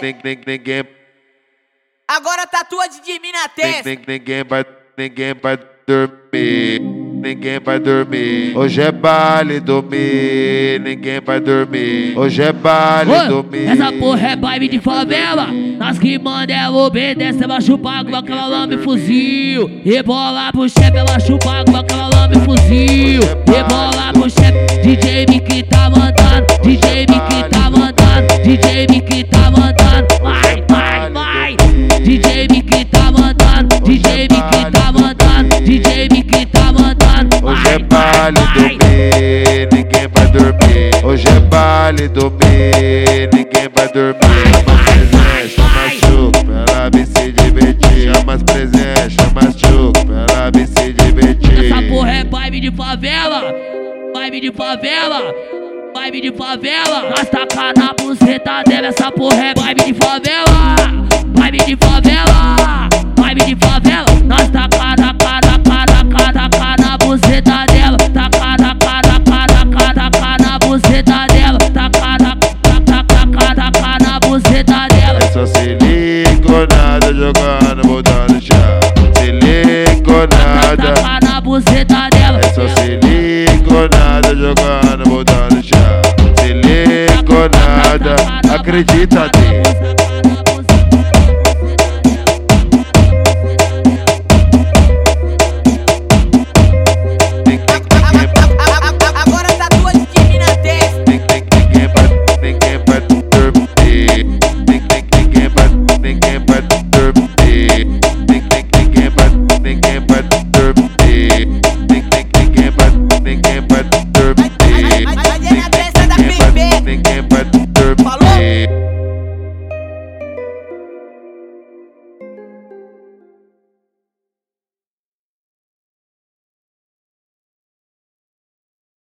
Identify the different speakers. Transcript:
Speaker 1: Ninguém, ninguém,
Speaker 2: Agora tatua de mim na testa.
Speaker 1: ninguém, ninguém vai, ninguém vai dormir. Ninguém vai dormir. Hoje é baile dormir. Ninguém vai dormir. Hoje é baile
Speaker 3: Ô,
Speaker 1: dormir.
Speaker 3: essa porra é vibe de favela. Nas que manda ela obedece, ela chupa com aquela lame fuzil. Rebola pro chefe, ela chupa com aquela lame fuzil. DJ que tá mandando.
Speaker 1: Hoje é baile
Speaker 3: vai.
Speaker 1: dormir, ninguém vai dormir. Hoje é baile dormir, ninguém vai dormir. Chama as presentes, chama as chuco, pra ela vir se divertir. Chama as presentes, chama as chuco, pra ela vir se divertir.
Speaker 3: Essa porra é vibe de favela, vibe de favela, vibe de favela. Nós taca na buceta dela, essa porra é vibe de favela, vibe de favela, vibe de favela.
Speaker 1: Liconada jogando, botando chá. Se liconada,
Speaker 3: Taca na buceta dela.
Speaker 1: é só se liconada jogando, botando chá. Se liconada, acredita, Deus.